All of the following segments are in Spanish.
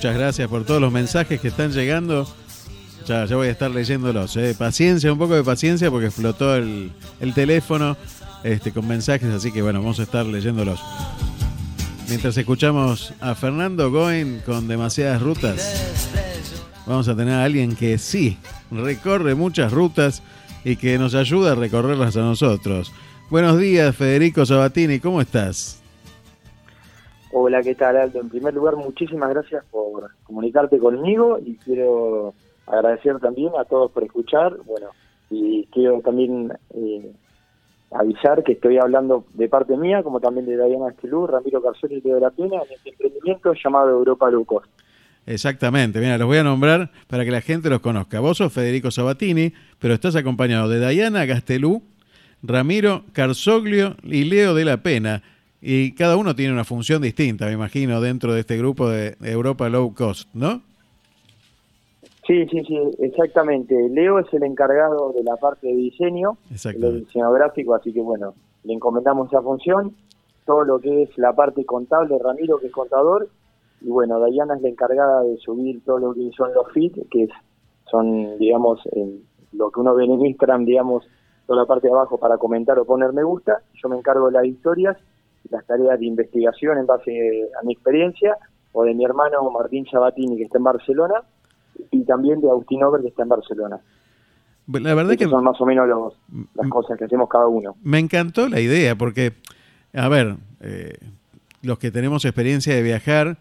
Muchas gracias por todos los mensajes que están llegando. Ya, ya voy a estar leyéndolos. Eh. Paciencia, un poco de paciencia porque explotó el, teléfono este, con mensajes, así que bueno, vamos a estar leyéndolos. Mientras escuchamos a Fernando Goen con demasiadas rutas, vamos a tener a alguien que sí recorre muchas rutas y que nos ayuda a recorrerlas a nosotros. Buenos días, Federico Sabatini, ¿cómo estás? Hola, ¿qué tal, Aldo? En primer lugar, muchísimas gracias por comunicarte conmigo y quiero agradecer también a todos por escuchar. Bueno, y quiero también eh, avisar que estoy hablando de parte mía, como también de Diana Estelú, Ramiro Carcel y Leo de la Pena, en este emprendimiento llamado Europa Low Exactamente, mira, los voy a nombrar para que la gente los conozca. Vos sos Federico Sabatini, pero estás acompañado de Diana Gastelú, Ramiro Carzoglio y Leo de la Pena. Y cada uno tiene una función distinta, me imagino, dentro de este grupo de Europa Low Cost, ¿no? Sí, sí, sí, exactamente. Leo es el encargado de la parte de diseño, el diseño gráfico, así que bueno, le encomendamos esa función. Todo lo que es la parte contable, Ramiro, que es contador, y bueno, Dayana es la encargada de subir todo lo que son los feeds, que son, digamos, lo que uno ve en Instagram, digamos, toda la parte de abajo para comentar o poner me gusta. Yo me encargo de las historias las tareas de investigación en base a mi experiencia, o de mi hermano Martín Sabatini, que está en Barcelona, y también de Agustín Over, que está en Barcelona. La verdad que son más o menos las cosas que hacemos cada uno. Me encantó la idea, porque, a ver, eh, los que tenemos experiencia de viajar,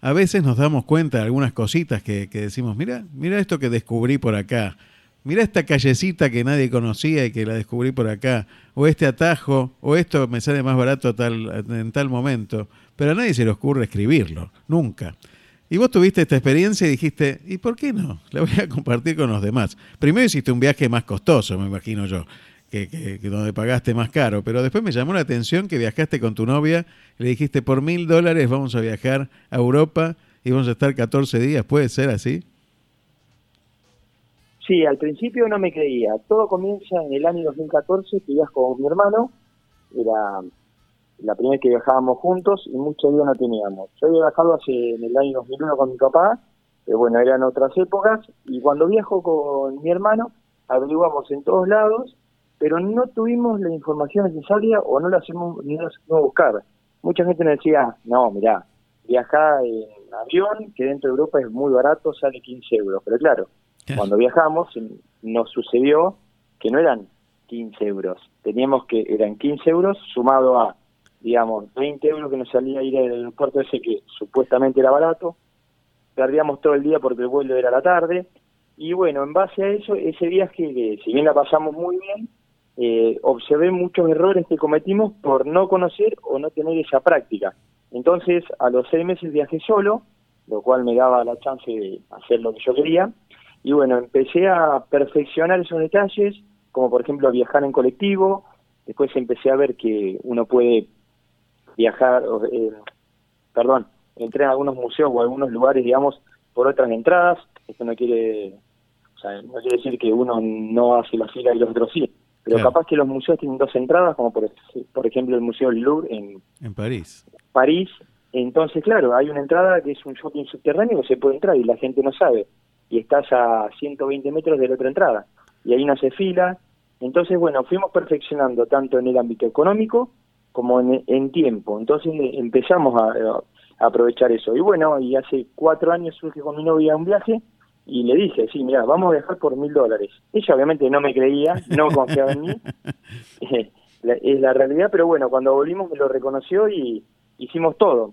a veces nos damos cuenta de algunas cositas que, que decimos, mira, mira esto que descubrí por acá mira esta callecita que nadie conocía y que la descubrí por acá, o este atajo, o esto me sale más barato tal, en tal momento, pero a nadie se le ocurre escribirlo, nunca. Y vos tuviste esta experiencia y dijiste, ¿y por qué no? La voy a compartir con los demás. Primero hiciste un viaje más costoso, me imagino yo, que, que, donde pagaste más caro, pero después me llamó la atención que viajaste con tu novia le dijiste, por mil dólares vamos a viajar a Europa y vamos a estar 14 días, ¿puede ser así? Sí, al principio no me creía. Todo comienza en el año 2014, que ibas con mi hermano. Era la primera vez que viajábamos juntos y mucho días no teníamos. Yo había viajado hace en el año 2001 con mi papá, pero bueno, eran otras épocas. Y cuando viajo con mi hermano, averiguamos en todos lados, pero no tuvimos la información necesaria o no la hacemos ni la hacemos buscar. Mucha gente me decía, no, mirá, viajar en avión, que dentro de Europa es muy barato, sale 15 euros. Pero claro, cuando viajamos nos sucedió que no eran 15 euros, teníamos que, eran 15 euros sumado a, digamos, 20 euros que nos salía ir al aeropuerto ese que supuestamente era barato, perdíamos todo el día porque el vuelo era la tarde, y bueno, en base a eso, ese viaje, que si bien la pasamos muy bien, eh, observé muchos errores que cometimos por no conocer o no tener esa práctica. Entonces, a los seis meses viajé solo, lo cual me daba la chance de hacer lo que yo quería, y bueno, empecé a perfeccionar esos detalles, como por ejemplo viajar en colectivo, después empecé a ver que uno puede viajar, eh, perdón, entré en algunos museos o algunos lugares, digamos, por otras entradas, esto no quiere, o sea, no quiere decir que uno no hace la fila y los otros sí, pero capaz que los museos tienen dos entradas, como por, por ejemplo el Museo Louvre en, en París. París, entonces claro, hay una entrada que es un shopping subterráneo que se puede entrar y la gente no sabe y estás a 120 metros de la otra entrada. Y ahí no se fila. Entonces, bueno, fuimos perfeccionando tanto en el ámbito económico como en, tiempo. Entonces empezamos a, aprovechar eso. Y bueno, y hace cuatro años surge con mi novia un viaje y le dije, sí, mira, vamos a viajar por mil dólares. Ella obviamente no me creía, no confiaba en mí, es la realidad, pero bueno, cuando volvimos me lo reconoció y hicimos todo.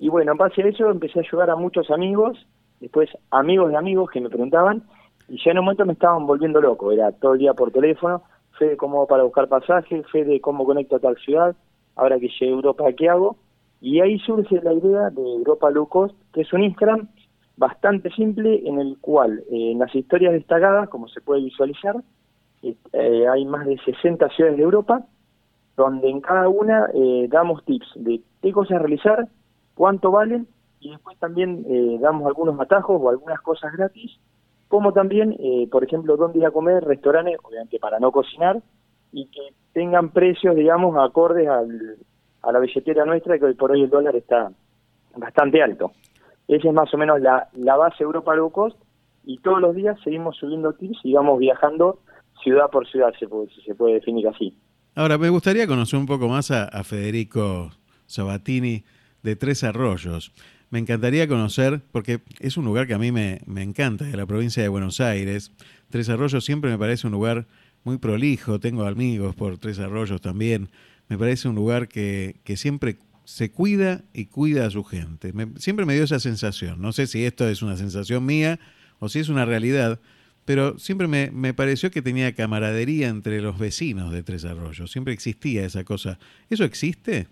Y bueno, en base a eso empecé a ayudar a muchos amigos después amigos de amigos que me preguntaban, Y ya en un momento me estaban volviendo loco, era todo el día por teléfono, fe de cómo para buscar pasajes, fe de cómo conecto a tal ciudad, ahora que llegué a Europa, ¿qué hago? Y ahí surge la idea de Europa Low Cost, que es un Instagram bastante simple en el cual eh, en las historias destacadas, como se puede visualizar, eh, hay más de 60 ciudades de Europa, donde en cada una eh, damos tips de qué cosas realizar, cuánto valen, y después también damos algunos atajos o algunas cosas gratis, como también, por ejemplo, dónde ir a comer, restaurantes, obviamente para no cocinar, y que tengan precios, digamos, acordes al, a la billetera nuestra, que hoy por hoy el dólar está bastante alto. Esa es más o menos la, la base Europa Low Cost y todos los días seguimos subiendo tips y vamos viajando ciudad por ciudad, se puede, se puede definir así. Ahora, me gustaría conocer un poco más a, Federico Sabatini de Tres Arroyos. Me encantaría conocer, porque es un lugar que a mí me, me encanta, de la provincia de Buenos Aires. Tres Arroyos siempre me parece un lugar muy prolijo, tengo amigos por Tres Arroyos también. Me parece un lugar que, que siempre se cuida y cuida a su gente. siempre me dio esa sensación. No sé si esto es una sensación mía o si es una realidad, pero siempre me, me, pareció que tenía camaradería entre los vecinos de Tres Arroyos. Siempre existía esa cosa. ¿Eso existe?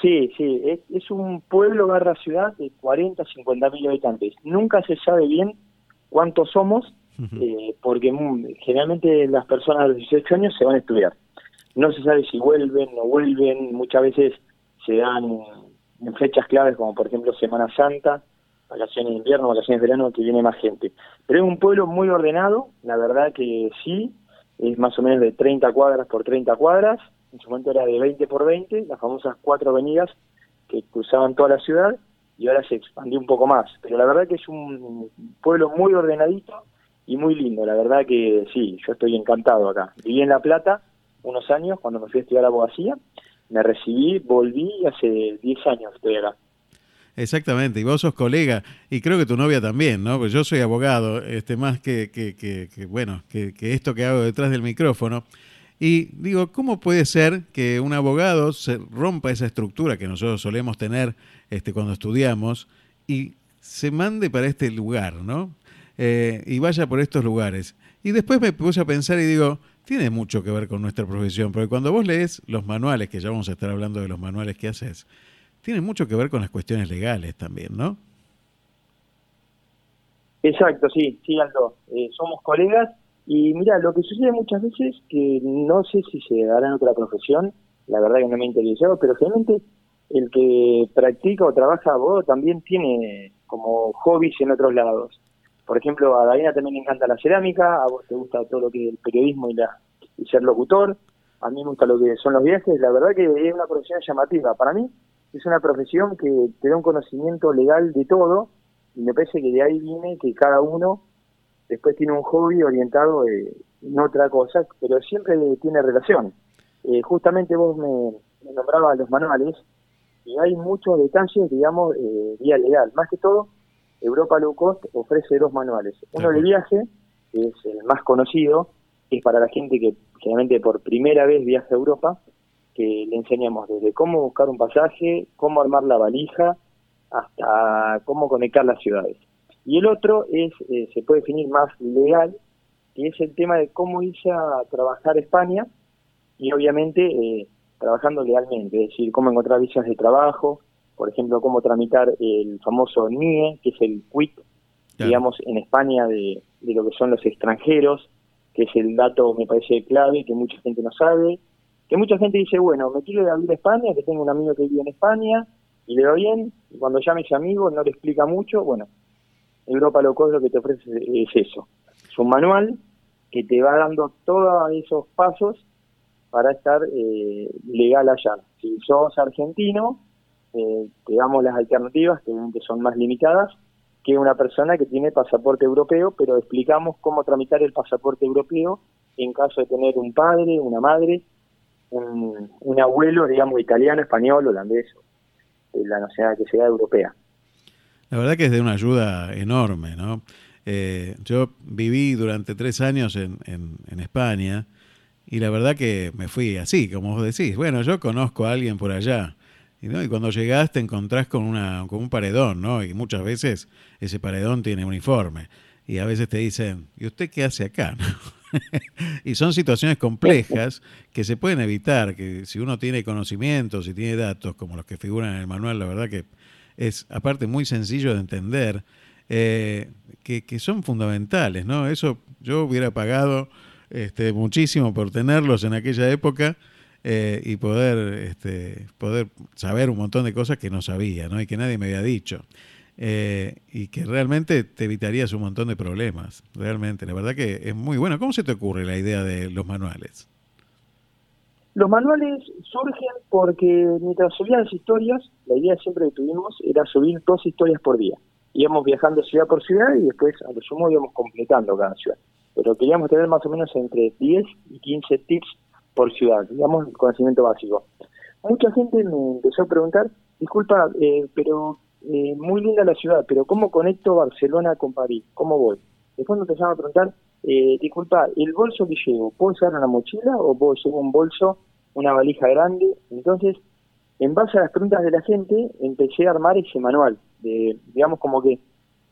Sí, sí. Es, un pueblo barra ciudad de 40, 50 mil habitantes. Nunca se sabe bien cuántos somos, eh, porque generalmente las personas de los 18 años se van a estudiar no se sabe si vuelven, no vuelven, muchas veces se dan en fechas claves como por ejemplo Semana Santa, vacaciones de invierno, vacaciones de verano, que viene más gente. Pero es un pueblo muy ordenado, la verdad que sí, es más o menos de 30 cuadras por 30 cuadras, en su momento era de 20 por 20, las famosas cuatro avenidas que cruzaban toda la ciudad, y ahora se expandió un poco más. Pero la verdad que es un pueblo muy ordenadito y muy lindo, la verdad que sí, yo estoy encantado acá. Viví en La Plata, unos años cuando me fui a estudiar abogacía. Me recibí, volví hace 10 años estoy acá. Exactamente, y vos sos colega, y creo que tu novia también, ¿no? Pues yo soy abogado, este, más que, que, que, bueno, que, esto que hago detrás del micrófono. Y digo, ¿cómo puede ser que un abogado se rompa esa estructura que nosotros solemos tener este, cuando estudiamos y se mande para este lugar, ¿no? Eh, y vaya por estos lugares. Y después me puse a pensar y digo, tiene mucho que ver con nuestra profesión, porque cuando vos lees los manuales, que ya vamos a estar hablando de los manuales que haces, tiene mucho que ver con las cuestiones legales también, ¿no? Exacto, sí, sí. Eh, somos colegas y mira, lo que sucede muchas veces, que no sé si se dará en otra profesión, la verdad que no me ha pero realmente el que practica o trabaja abogado también tiene como hobbies en otros lados. Por ejemplo, a Daina también le encanta la cerámica, a vos te gusta todo lo que es el periodismo y, la, y ser locutor, a mí me gusta lo que son los viajes, la verdad que es una profesión llamativa. Para mí es una profesión que te da un conocimiento legal de todo y me parece que de ahí viene que cada uno después tiene un hobby orientado en otra cosa, pero siempre tiene relación. Eh, justamente vos me, nombrabas los manuales y hay muchos detalles, digamos, eh, vía legal. Más que todo, Europa Low Cost ofrece dos manuales. Uno de viaje, que es el más conocido, que es para la gente que generalmente por primera vez viaja a Europa, que le enseñamos desde cómo buscar un pasaje, cómo armar la valija, hasta cómo conectar las ciudades. Y el otro es, eh, se puede definir más legal, que es el tema de cómo irse a trabajar a España y obviamente eh, trabajando legalmente, es decir, cómo encontrar visas de trabajo, por ejemplo, cómo tramitar el famoso NIE, que es el quit, digamos, en España de, lo que son los extranjeros, que es el dato, me parece, clave, que mucha gente no sabe, que mucha gente dice, bueno, me quiero ir a vivir a España, que tengo un amigo que vive en España, y le va bien, y cuando llame ese amigo no le explica mucho, bueno, Europa Loco lo que te ofrece es eso, es un manual que te va dando todos esos pasos para estar eh, legal allá. Si sos argentino, eh, te damos las alternativas, que son más limitadas, que una persona que tiene pasaporte europeo, pero explicamos cómo tramitar el pasaporte europeo en caso de tener un padre, una madre, un, abuelo, digamos, italiano, español, holandés, la nacionalidad que sea europea. La verdad que es de una ayuda enorme, ¿no? Eh, yo viví durante tres años en, en, España y la verdad que me fui así, como vos decís. Bueno, yo conozco a alguien por allá y, cuando llegás te encontrás con, una, con un paredón, ¿no? Y muchas veces ese paredón tiene uniforme. y a veces te dicen, ¿y usted qué hace acá? y son situaciones complejas que se pueden evitar, que si uno tiene conocimientos y tiene datos como los que figuran en el manual, la verdad que es aparte muy sencillo de entender, eh, que, que, son fundamentales, ¿no? Eso yo hubiera pagado este, muchísimo por tenerlos en aquella época eh, y poder, este, poder saber un montón de cosas que no sabía, ¿no? Y que nadie me había dicho. Eh, y que realmente te evitarías un montón de problemas, realmente. La verdad que es muy bueno. ¿Cómo se te ocurre la idea de los manuales? Los manuales surgen porque mientras subían las historias, la idea siempre que tuvimos era subir dos historias por día. Íbamos viajando ciudad por ciudad y después a lo sumo íbamos completando cada ciudad. Pero queríamos tener más o menos entre 10 y 15 tips por ciudad, digamos, el conocimiento básico. Mucha gente me empezó a preguntar, disculpa, eh, pero eh, muy linda la ciudad, pero ¿cómo conecto Barcelona con París? ¿Cómo voy? Después me empezaron a preguntar, eh, disculpa, ¿el bolso que llevo, puedo llevar una mochila o puedo llevar un bolso, una valija grande? Entonces, en base a las preguntas de la gente, empecé a armar ese manual, de, digamos como que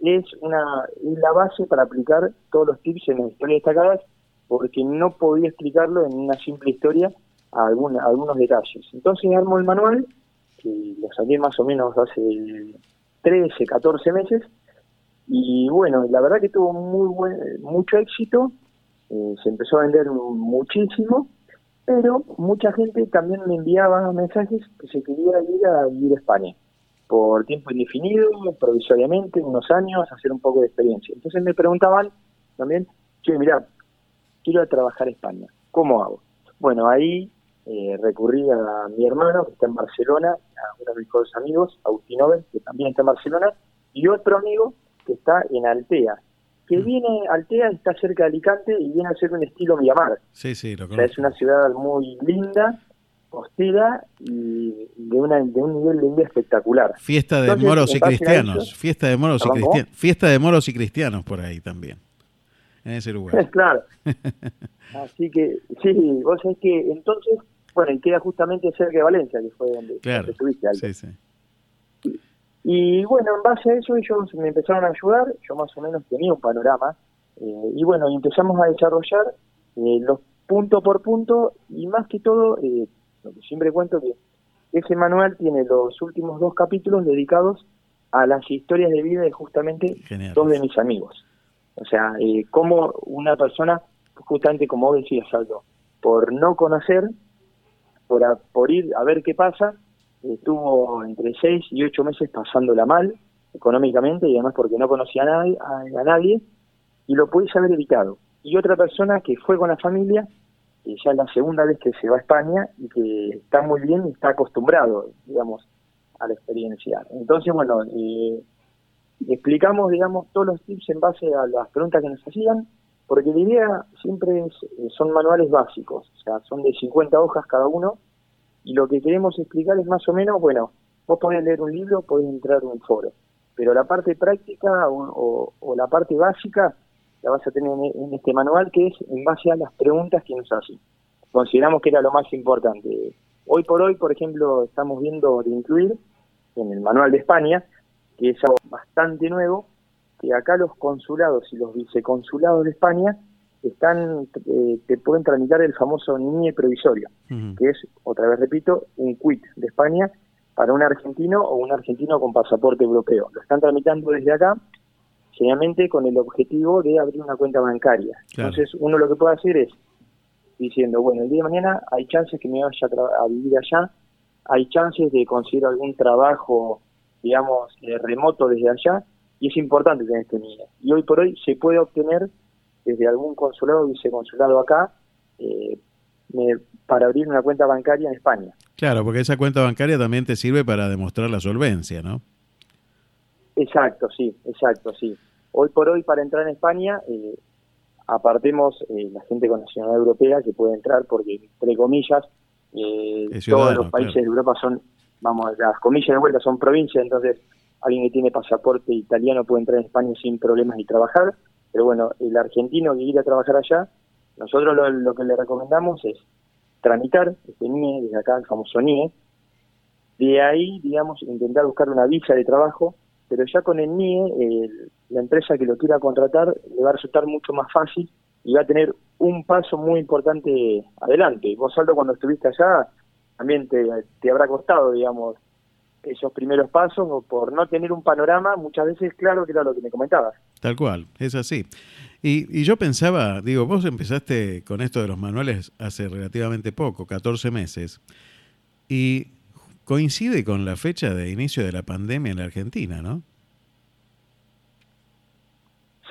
es una la base para aplicar todos los tips en las historias destacadas, porque no podía explicarlo en una simple historia a, algunos detalles. Entonces armo el manual que lo saqué más o menos hace 13, 14 meses, y bueno, la verdad que tuvo muy buen, mucho éxito, eh, se empezó a vender muchísimo, pero mucha gente también me enviaba mensajes que se quería ir a vivir a España por tiempo indefinido, provisoriamente, unos años, hacer un poco de experiencia. Entonces me preguntaban también, che, mira, quiero trabajar en España, ¿cómo hago? Bueno, ahí eh, recurrí a mi hermano que está en Barcelona, a uno de mis mejores amigos, Agustín Oven, que también está en Barcelona, y otro amigo que está en Altea, que mm. viene, Altea está cerca de Alicante y viene a ser un estilo Miramar. Sí, sí, lo o sea, es una ciudad muy linda, costera y de, una, de un nivel de vida espectacular. Fiesta de moros y cristianos, fiesta de moros y cristianos, fiesta de moros y cristianos por ahí también, en ese lugar. claro. Así que, sí, vos sabés que entonces bueno, y queda justamente cerca de Valencia, que fue donde, estuviste. Sí, sí. Y, bueno, en base a eso ellos me empezaron a ayudar, yo más o menos tenía un panorama, eh, y bueno, empezamos a desarrollar eh, los punto por punto, y más que todo, eh, lo que siempre cuento que ese manual tiene los últimos dos capítulos dedicados a las historias de vida de justamente dos de mis amigos. O sea, eh, como una persona, justamente como vos decías, Aldo, por no conocer por, ir a ver qué pasa, estuvo entre seis y ocho meses pasándola mal económicamente y además porque no conocía a nadie, a, nadie y lo pudiese haber evitado. Y otra persona que fue con la familia, que ya es la segunda vez que se va a España y que está muy bien y está acostumbrado, digamos, a la experiencia. Entonces, bueno, eh, explicamos, digamos, todos los tips en base a las preguntas que nos hacían porque la idea siempre es, eh, son manuales básicos, o sea, son de 50 hojas cada uno, y lo que queremos explicar es más o menos, bueno, vos podés leer un libro, podés entrar en un foro, pero la parte práctica o, la parte básica la vas a tener en, este manual, que es en base a las preguntas que nos hacen. Consideramos que era lo más importante. Hoy por hoy, por ejemplo, estamos viendo de incluir en el manual de España, que es algo bastante nuevo, que acá los consulados y los viceconsulados de España están eh, te pueden tramitar el famoso NIE provisorio, que es, otra vez repito, un quit de España para un argentino o un argentino con pasaporte europeo. Lo están tramitando desde acá, generalmente con el objetivo de abrir una cuenta bancaria. Entonces, uno lo que puede hacer es diciendo, bueno, el día de mañana hay chances que me vaya a, vivir allá, hay chances de conseguir algún trabajo, digamos, eh, remoto desde allá, y es importante tener este NIE. Y hoy por hoy se puede obtener desde algún consulado, viceconsulado acá, eh, para abrir una cuenta bancaria en España. Claro, porque esa cuenta bancaria también te sirve para demostrar la solvencia, ¿no? Exacto, sí, exacto, sí. Hoy por hoy para entrar en España, eh, apartemos eh, la gente con nacionalidad europea que puede entrar porque, entre comillas, eh, todos los países de Europa son, vamos, las comillas de vuelta son provincias, entonces alguien que tiene pasaporte italiano puede entrar en España sin problemas y trabajar, pero bueno, el argentino que quiere a trabajar allá, nosotros lo, que le recomendamos es tramitar este NIE, desde acá el famoso NIE, de ahí, digamos, intentar buscar una visa de trabajo pero ya con el NIE, la empresa que lo quiera contratar le va a resultar mucho más fácil y va a tener un paso muy importante adelante. Vos, Aldo, cuando estuviste allá, también te, te habrá costado, digamos, esos primeros pasos por no tener un panorama muchas veces claro que era lo que me comentabas. Tal cual, es así. Y, yo pensaba, digo, vos empezaste con esto de los manuales hace relativamente poco, 14 meses, y coincide con la fecha de inicio de la pandemia en la Argentina, ¿no?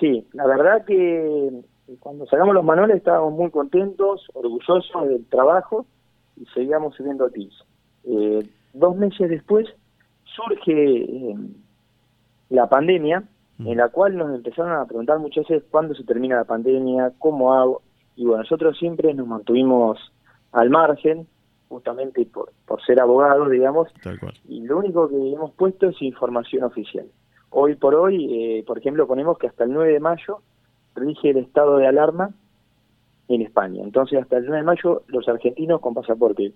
Sí, la verdad que cuando sacamos los manuales estábamos muy contentos, orgullosos del trabajo y seguíamos subiendo tips. Eh, dos meses después surge eh, la pandemia. En la cual nos empezaron a preguntar muchas veces cuándo se termina la pandemia, cómo hago, y bueno, nosotros siempre nos mantuvimos al margen, justamente por, por ser abogados, digamos, y lo único que hemos puesto es información oficial. Hoy por hoy, eh, por ejemplo, ponemos que hasta el 9 de mayo rige el estado de alarma en España. Entonces, hasta el 9 de mayo, los argentinos con pasaporte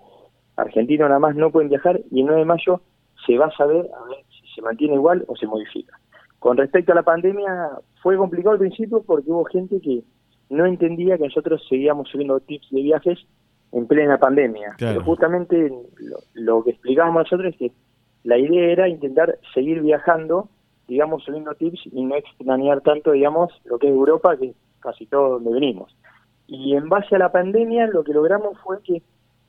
argentino nada más no pueden viajar y el 9 de mayo se va a saber a ver si se mantiene igual o se modifica. Con respecto a la pandemia, fue complicado al principio porque hubo gente que no entendía que nosotros seguíamos subiendo tips de viajes en plena pandemia. Pero justamente lo, que explicábamos nosotros es que la idea era intentar seguir viajando, digamos, subiendo tips y no extrañar tanto, digamos, lo que es Europa, que es casi todo donde venimos. Y en base a la pandemia, lo que logramos fue que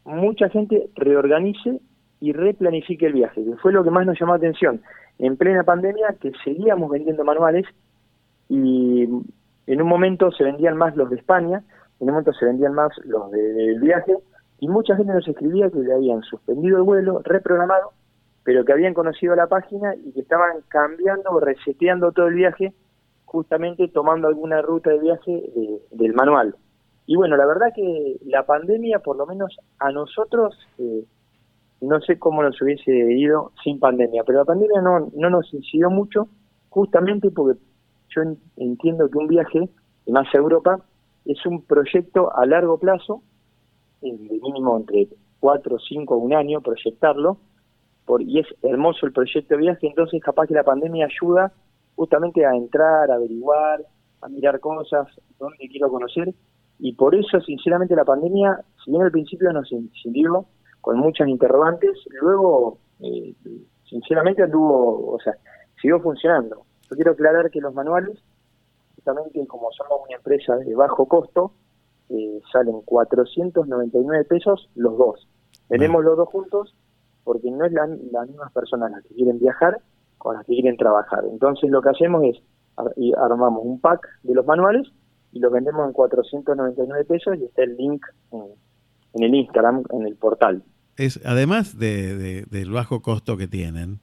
mucha gente reorganice y replanifique el viaje, que fue lo que más nos llamó la atención. En plena pandemia, que seguíamos vendiendo manuales y en un momento se vendían más los de España, en un momento se vendían más los del viaje, y mucha gente nos escribía que le habían suspendido el vuelo, reprogramado, pero que habían conocido la página y que estaban cambiando o reseteando todo el viaje, justamente tomando alguna ruta de viaje del manual. Y bueno, la verdad que la pandemia, por lo menos a nosotros, eh, no sé cómo nos hubiese ido sin pandemia, pero la pandemia no, no nos incidió mucho, justamente porque yo entiendo que un viaje, más a Europa, es un proyecto a largo plazo, de mínimo entre cuatro, cinco, un año, proyectarlo, por, y es hermoso el proyecto de viaje, entonces capaz que la pandemia ayuda justamente a entrar, a averiguar, a mirar cosas, dónde quiero conocer, y por eso, sinceramente, la pandemia, si bien al principio nos incidió con muchas interrogantes, luego, eh, sinceramente, anduvo, o sea, siguió funcionando. Yo quiero aclarar que los manuales, justamente como somos una empresa de bajo costo, eh, salen 499 pesos los dos. Tenemos los dos juntos porque no es la, las mismas personas las que quieren viajar con las que quieren trabajar. Entonces lo que hacemos es armamos un pack de los manuales y lo vendemos en 499 pesos y está el link en, el Instagram, en el portal. Es Además de, del bajo costo que tienen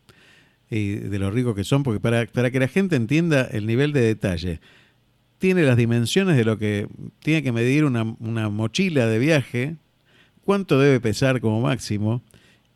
y de lo rico que son, porque para, para que la gente entienda el nivel de detalle, tiene las dimensiones de lo que tiene que medir una, una mochila de viaje, cuánto debe pesar como máximo,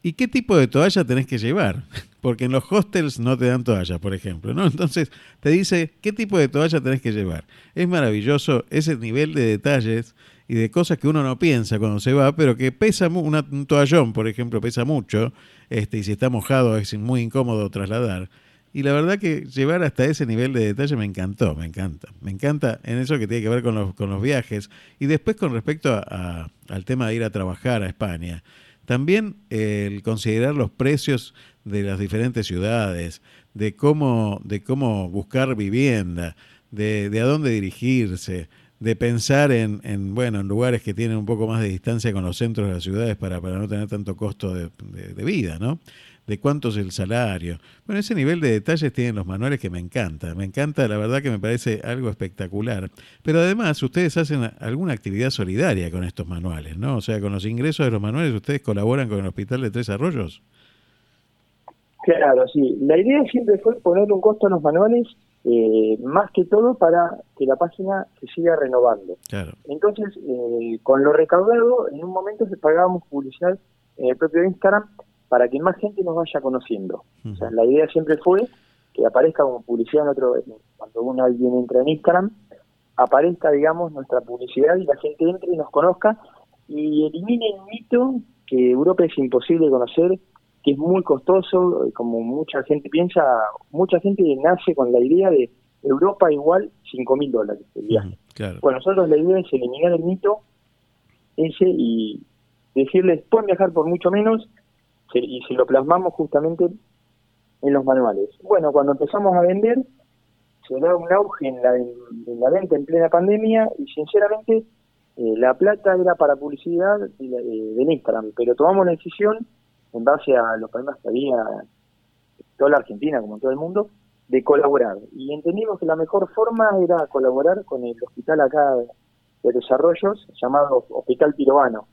¿Y qué tipo de toalla tenés que llevar? Porque en los hostels no te dan toalla, por ejemplo, ¿no? Entonces te dice qué tipo de toalla tenés que llevar. Es maravilloso ese nivel de detalles y de cosas que uno no piensa cuando se va, pero que pesa una, un toallón, por ejemplo, pesa mucho, este, y si está mojado es muy incómodo trasladar. Y la verdad que llevar hasta ese nivel de detalle me encantó, me encanta. Me encanta en eso que tiene que ver con los, con los viajes. Y después con respecto a, al tema de ir a trabajar a España. También el considerar los precios de las diferentes ciudades, de cómo, de cómo buscar vivienda, de, de a dónde dirigirse, de pensar en, en, bueno, en lugares que tienen un poco más de distancia con los centros de las ciudades para, para no tener tanto costo de, de vida, ¿no? de cuánto es el salario. Bueno, ese nivel de detalles tienen los manuales que me encanta. Me encanta, la verdad que me parece algo espectacular. Pero además, ustedes hacen alguna actividad solidaria con estos manuales, ¿no? O sea, con los ingresos de los manuales, ¿ustedes colaboran con el Hospital de Tres Arroyos? Claro, sí. La idea siempre fue poner un costo a los manuales, eh, más que todo para que la página se siga renovando. Claro. Entonces, eh, con lo recaudado, en un momento se pagábamos publicidad en el propio Instagram para que más gente nos vaya conociendo. O sea, la idea siempre fue que aparezca como publicidad en otro, cuando uno alguien entra en Instagram, aparezca, digamos, nuestra publicidad y la gente entre y nos conozca y elimine el mito que Europa es imposible conocer, que es muy costoso, como mucha gente piensa, mucha gente nace con la idea de Europa igual 5 mil dólares el viaje. Bueno, nosotros la idea es eliminar el mito ese y decirles, pueden viajar por mucho menos y si lo plasmamos justamente en los manuales. Bueno, cuando empezamos a vender, se da un auge en la, en la venta en plena pandemia y sinceramente eh, la plata era para publicidad de, del Instagram, pero tomamos la decisión, en base a los problemas que había en toda la Argentina, como en todo el mundo, de colaborar. Y entendimos que la mejor forma era colaborar con el hospital acá de desarrollos, llamado Hospital Pirobano.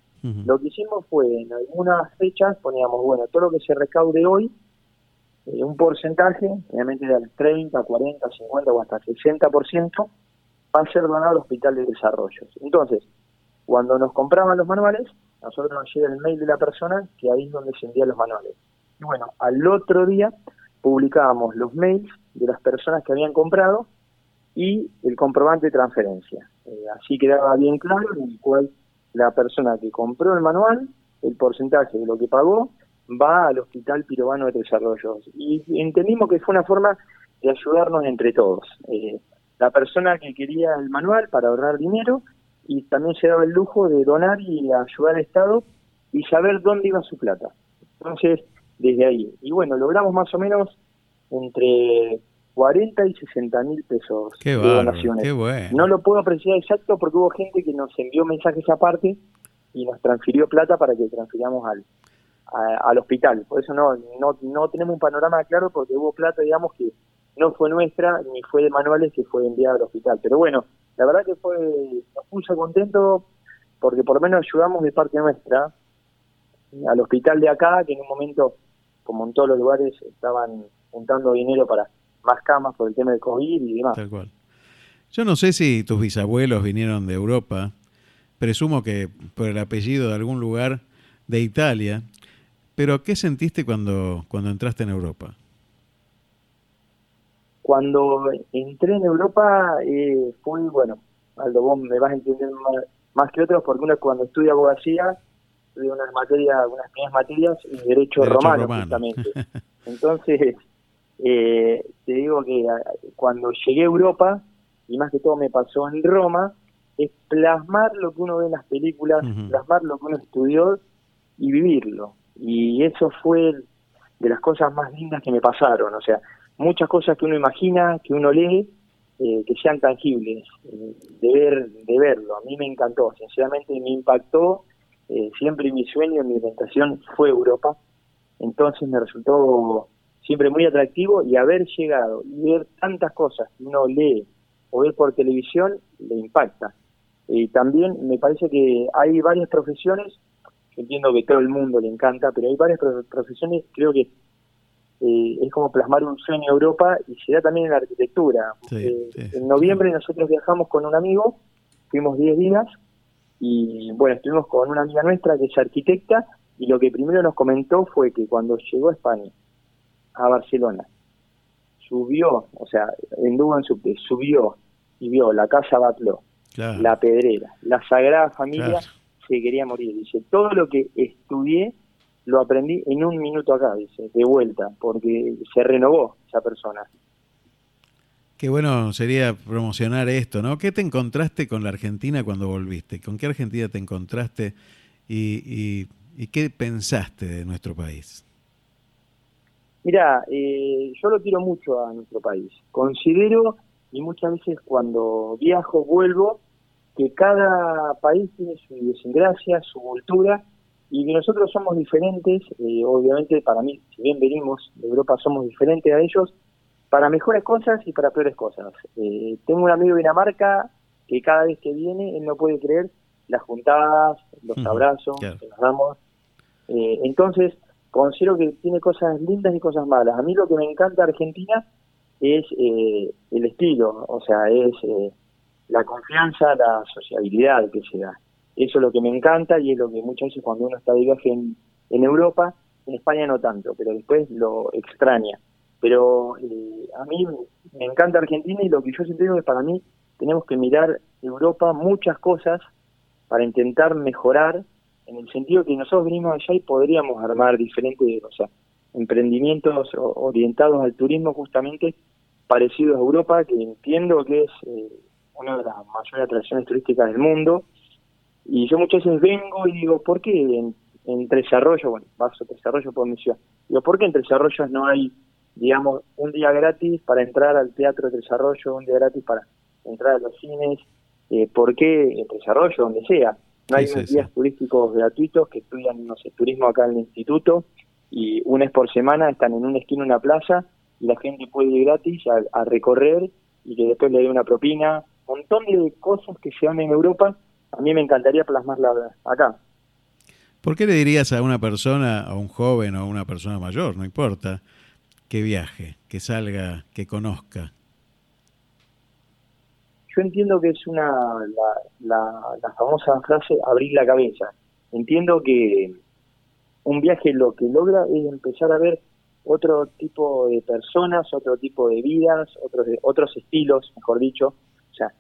Lo que hicimos fue, en algunas fechas poníamos, bueno, todo lo que se recaude hoy, eh, un porcentaje, obviamente del 30, 40, 50 o hasta 60%, va a ser donado al Hospital de Desarrollos. Entonces, cuando nos compraban los manuales, nosotros nos llega el mail de la persona que ahí es donde se envían los manuales. Y bueno, al otro día publicábamos los mails de las personas que habían comprado y el comprobante de transferencia. Eh, así quedaba bien claro en el cual la persona que compró el manual, el porcentaje de lo que pagó, va al Hospital Pirobano de Desarrollos. Y entendimos que fue una forma de ayudarnos entre todos. Eh, la persona que quería el manual para ahorrar dinero y también se daba el lujo de donar y ayudar al Estado y saber dónde iba su plata. Entonces, desde ahí. Y bueno, logramos más o menos entre 40 y 60 mil pesos de donaciones. No lo puedo apreciar exacto porque hubo gente que nos envió mensajes aparte y nos transfirió plata para que transfiramos al, al hospital. Por eso no, no, no tenemos un panorama claro porque hubo plata, digamos, que no fue nuestra ni fue de manuales que fue enviada al hospital. Pero bueno, la verdad que fue nos puso contento porque por lo menos ayudamos de parte nuestra al hospital de acá, que en un momento, como en todos los lugares, estaban juntando dinero para más camas por el tema del COVID y demás. Tal cual. Yo no sé si tus bisabuelos vinieron de Europa, presumo que por el apellido de algún lugar de Italia, pero ¿qué sentiste cuando, cuando entraste en Europa? Cuando entré en Europa eh, fue, bueno, Aldo, vos me vas a entender más, que otros, porque uno cuando estudia abogacía, estudia unas materias, unas primeras materias en derecho, romano, justamente. Entonces, eh, te digo que ah, cuando llegué a Europa, y más que todo me pasó en Roma, es plasmar lo que uno ve en las películas, plasmar lo que uno estudió y vivirlo. Y eso fue de las cosas más lindas que me pasaron. O sea, muchas cosas que uno imagina, que uno lee, eh, que sean tangibles, eh, de, ver, de verlo. A mí me encantó, sinceramente me impactó. Eh, siempre mi sueño, mi orientación fue Europa. Entonces me resultó siempre muy atractivo y haber llegado y ver tantas cosas que uno lee o ve por televisión le impacta. Y también me parece que hay varias profesiones, entiendo que todo el mundo le encanta, pero hay varias profesiones, creo que eh, es como plasmar un sueño en Europa y se da también en la arquitectura. Eh, en noviembre nosotros viajamos con un amigo, fuimos 10 días y bueno, estuvimos con una amiga nuestra que es arquitecta y lo que primero nos comentó fue que cuando llegó a España, a Barcelona, subió, o sea, en en subte, subió y vio la Casa Batló, la Pedrera, la Sagrada Familia, se quería morir. Dice, todo lo que estudié lo aprendí en un minuto acá, dice, de vuelta, porque se renovó esa persona. Qué bueno sería promocionar esto, ¿no? ¿Qué te encontraste con la Argentina cuando volviste? ¿Con qué Argentina te encontraste y, y, qué pensaste de nuestro país? Mira, eh, yo lo quiero mucho a nuestro país. Considero, y muchas veces cuando viajo, vuelvo, que cada país tiene su idiosincrasia, su cultura, y que nosotros somos diferentes, eh, obviamente para mí, si bien venimos de Europa, somos diferentes a ellos, para mejores cosas y para peores cosas. Eh, tengo un amigo de Dinamarca que cada vez que viene, él no puede creer las juntadas, los abrazos que nos damos. Eh, entonces, considero que tiene cosas lindas y cosas malas. A mí lo que me encanta de Argentina es el estilo, o sea, es la confianza, la sociabilidad que se da. Eso es lo que me encanta y es lo que muchas veces cuando uno está de viaje en, Europa, en España no tanto, pero después lo extraña. Pero eh, a mí me encanta Argentina y lo que yo siempre digo es para mí tenemos que mirar Europa muchas cosas para intentar mejorar en el sentido que nosotros venimos allá y podríamos armar diferentes, o sea, emprendimientos orientados al turismo justamente parecidos a Europa, que entiendo que es eh, una de las mayores atracciones turísticas del mundo. Y yo muchas veces vengo y digo, ¿por qué en, en Tres Arroyos, bueno, paso Tres Arroyos por mi ciudad, digo, ¿por qué en Tres Arroyos no hay, digamos, un día gratis para entrar al Teatro de Tres Arroyos, un día gratis para entrar a los cines? Eh, ¿Por qué en Tres Arroyos, donde sea? No hay días turísticos gratuitos que estudian, no sé, turismo acá en el instituto y una vez por semana están en una esquina una plaza y la gente puede ir gratis a, recorrer y que después le dé una propina. Un montón de cosas que se dan en Europa, a mí me encantaría plasmarla acá. ¿Por qué le dirías a una persona, a un joven o a una persona mayor, no importa, que viaje, que salga, que conozca? Yo entiendo que es una la, la famosa frase abrir la cabeza. Entiendo que un viaje lo que logra es empezar a ver otro tipo de personas, otro tipo de vidas, otros otros estilos, mejor dicho. O sea,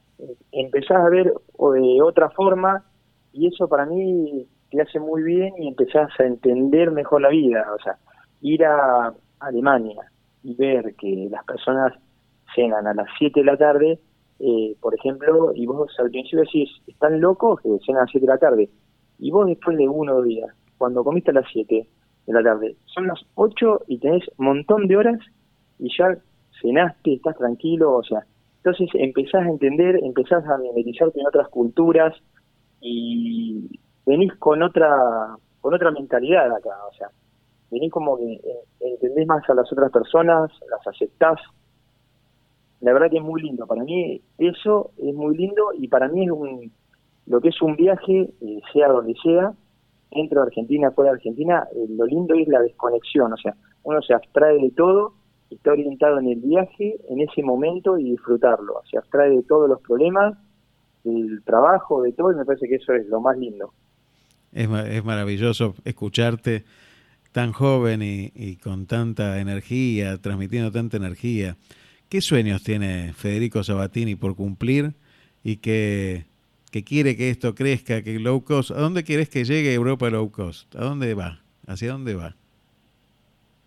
empezás a ver de otra forma y eso para mí te hace muy bien y empezás a entender mejor la vida. O sea, ir a Alemania y ver que las personas cenan a las 7 de la tarde, eh, por ejemplo, y vos al principio decís, están locos que cenan a las 7 de la tarde. Y vos después de uno días, cuando comiste a las 7, de la tarde. Son las 8 y tenés un montón de horas y ya cenaste, estás tranquilo, o sea, entonces empezás a entender, empezás a mimetizarte en otras culturas y venís con otra con otra mentalidad acá, o sea, venís como que eh, entendés más a las otras personas, las aceptás. La verdad que es muy lindo, para mí eso es muy lindo y para mí es un lo que es un viaje, eh, sea donde sea, dentro de Argentina, fuera de Argentina, eh, lo lindo es la desconexión, o sea, uno se abstrae de todo, está orientado en el viaje, en ese momento y disfrutarlo, se abstrae de todos los problemas, del trabajo, de todo, y me parece que eso es lo más lindo. Es, es maravilloso escucharte tan joven y, con tanta energía, transmitiendo tanta energía. ¿Qué sueños tiene Federico Sabatini por cumplir y que quiere que esto crezca, que low cost, ¿a dónde quieres que llegue Europa low cost? ¿A dónde va? ¿Hacia dónde va?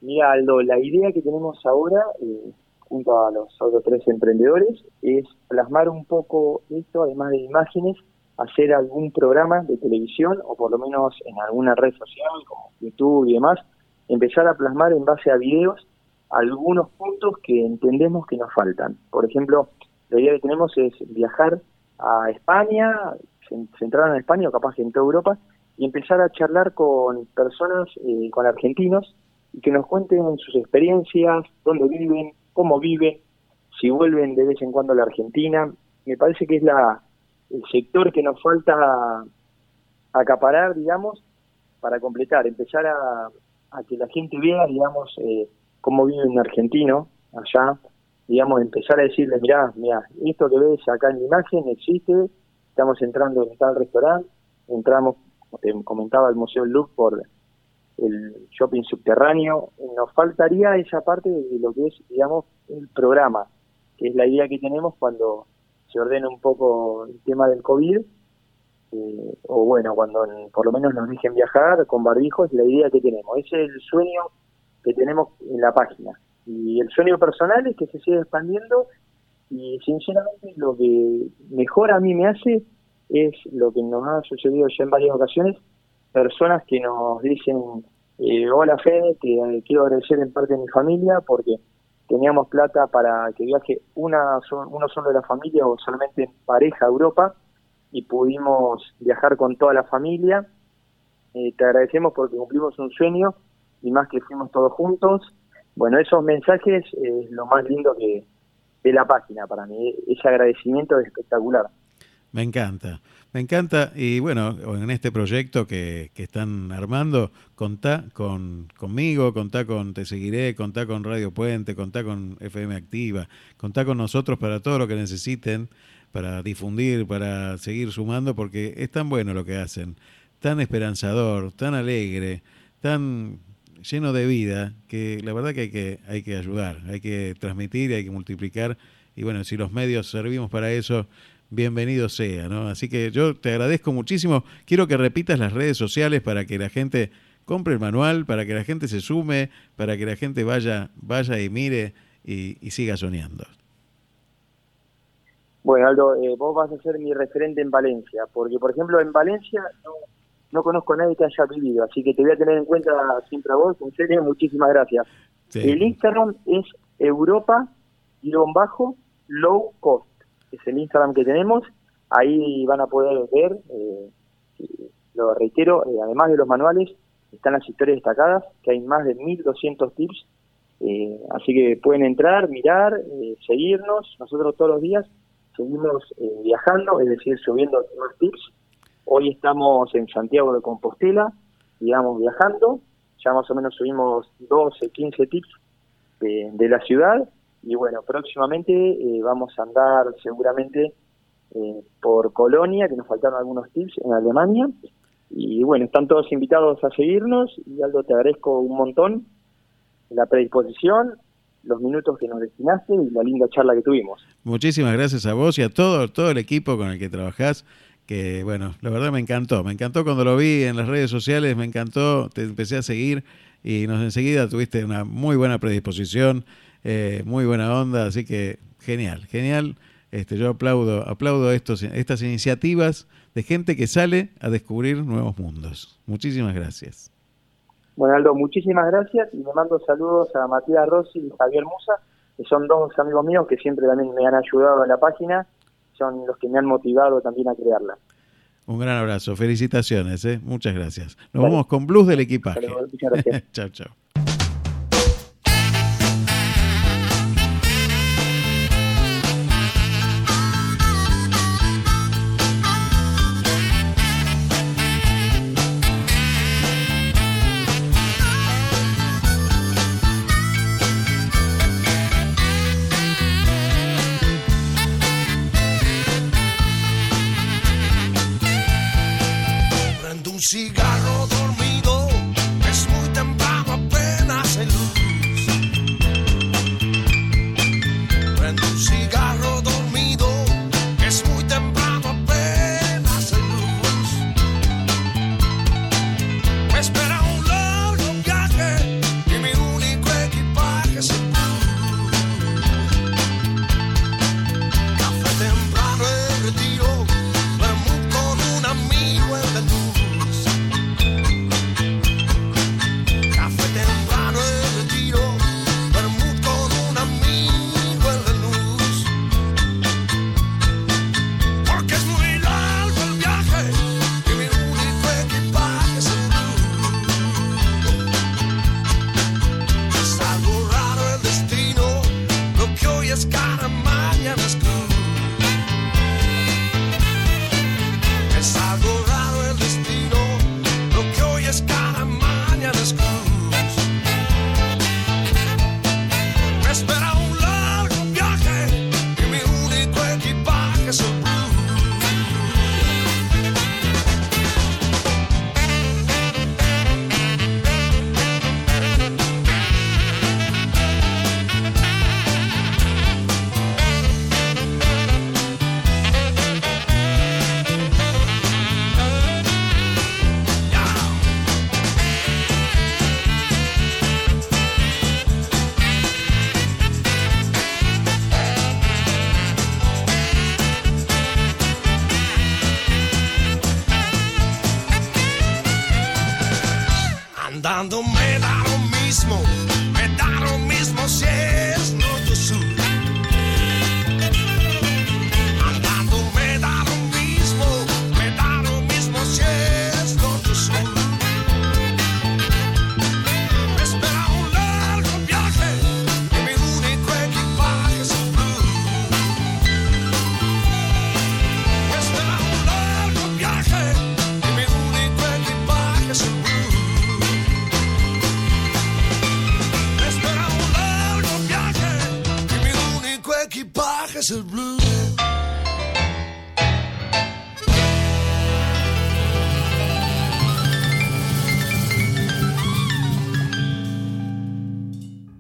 Mira, Aldo, la idea que tenemos ahora, eh, junto a los otros tres emprendedores, es plasmar un poco esto, además de imágenes, hacer algún programa de televisión o por lo menos en alguna red social como YouTube y demás, empezar a plasmar en base a videos algunos puntos que entendemos que nos faltan. Por ejemplo, la idea que tenemos es viajar a España, centraron en España o capaz en toda Europa, y empezar a charlar con personas, eh, con argentinos, y que nos cuenten sus experiencias, dónde viven, cómo viven, si vuelven de vez en cuando a la Argentina. Me parece que es la el sector que nos falta acaparar, digamos, para completar, empezar a, que la gente vea, digamos, eh, cómo vive un argentino allá, digamos, empezar a decirle, mirá, mirá, esto que ves acá en la imagen existe, estamos entrando en tal restaurante, entramos, te comentaba, el Museo Look por el shopping subterráneo, nos faltaría esa parte de lo que es, digamos, el programa, que es la idea que tenemos cuando se ordena un poco el tema del COVID, eh, o bueno, cuando por lo menos nos dejen viajar con barbijos, la idea que tenemos, ese es el sueño que tenemos en la página. Y el sueño personal es que se siga expandiendo y sinceramente lo que mejor a mí me hace es lo que nos ha sucedido ya en varias ocasiones, personas que nos dicen, eh, hola Fede, te quiero agradecer en parte de mi familia porque teníamos plata para que viaje una uno solo de la familia o solamente en pareja a Europa y pudimos viajar con toda la familia. Eh, te agradecemos porque cumplimos un sueño y más que fuimos todos juntos bueno, esos mensajes es lo más lindo que de la página para mí. Ese agradecimiento es espectacular. Me encanta, me encanta. Y bueno, en este proyecto que, que están armando, contá con, conmigo, contá con Te Seguiré, contá con Radio Puente, contá con FM Activa, contá con nosotros para todo lo que necesiten, para difundir, para seguir sumando, porque es tan bueno lo que hacen, tan esperanzador, tan alegre, tan lleno de vida, que la verdad que hay que, hay que ayudar, hay que transmitir, hay que multiplicar. Y bueno, si los medios servimos para eso, bienvenido sea, ¿no? Así que yo te agradezco muchísimo. Quiero que repitas las redes sociales para que la gente compre el manual para que la gente se sume, para que la gente vaya, vaya y mire y, y siga soñando. Bueno, Aldo, eh, vos vas a ser mi referente en Valencia, porque por ejemplo en Valencia no, no conozco a nadie que haya vivido, así que te voy a tener en cuenta siempre a vos, en serio, muchísimas gracias. Sí. El Instagram es Europa-low cost, es el Instagram que tenemos, ahí van a poder ver, eh, lo reitero, eh, además de los manuales, están las historias destacadas, que hay más de 1200 tips, eh, así que pueden entrar, mirar, eh, seguirnos, nosotros todos los días seguimos viajando, es decir, subiendo más tips. Hoy estamos en Santiago de Compostela, digamos, viajando. Ya más o menos subimos 12, 15 tips de, de la ciudad. Y bueno, próximamente eh, vamos a andar seguramente eh, por Colonia, que nos faltaron algunos tips en Alemania. Y bueno, están todos invitados a seguirnos. Y Aldo, te agradezco un montón la predisposición, los minutos que nos destinaste y la linda charla que tuvimos. Muchísimas gracias a vos y a todo, todo el equipo con el que trabajás, que bueno, la verdad me encantó, me encantó cuando lo vi en las redes sociales, me encantó, te empecé a seguir y nos enseguida tuviste una muy buena predisposición, eh, muy buena onda, así que genial, genial. Este, yo aplaudo, aplaudo estos, estas iniciativas de gente que sale a descubrir nuevos mundos. Muchísimas gracias. Bueno, Aldo, muchísimas gracias y me mando saludos a Matías Rossi y Javier Musa, que son dos amigos míos que siempre también me han ayudado en la página, son los que me han motivado también a crearla. Un gran abrazo, felicitaciones, ¿eh? muchas gracias. Nos Vale. vamos con Blues del equipaje. Muchas gracias. chao, chao.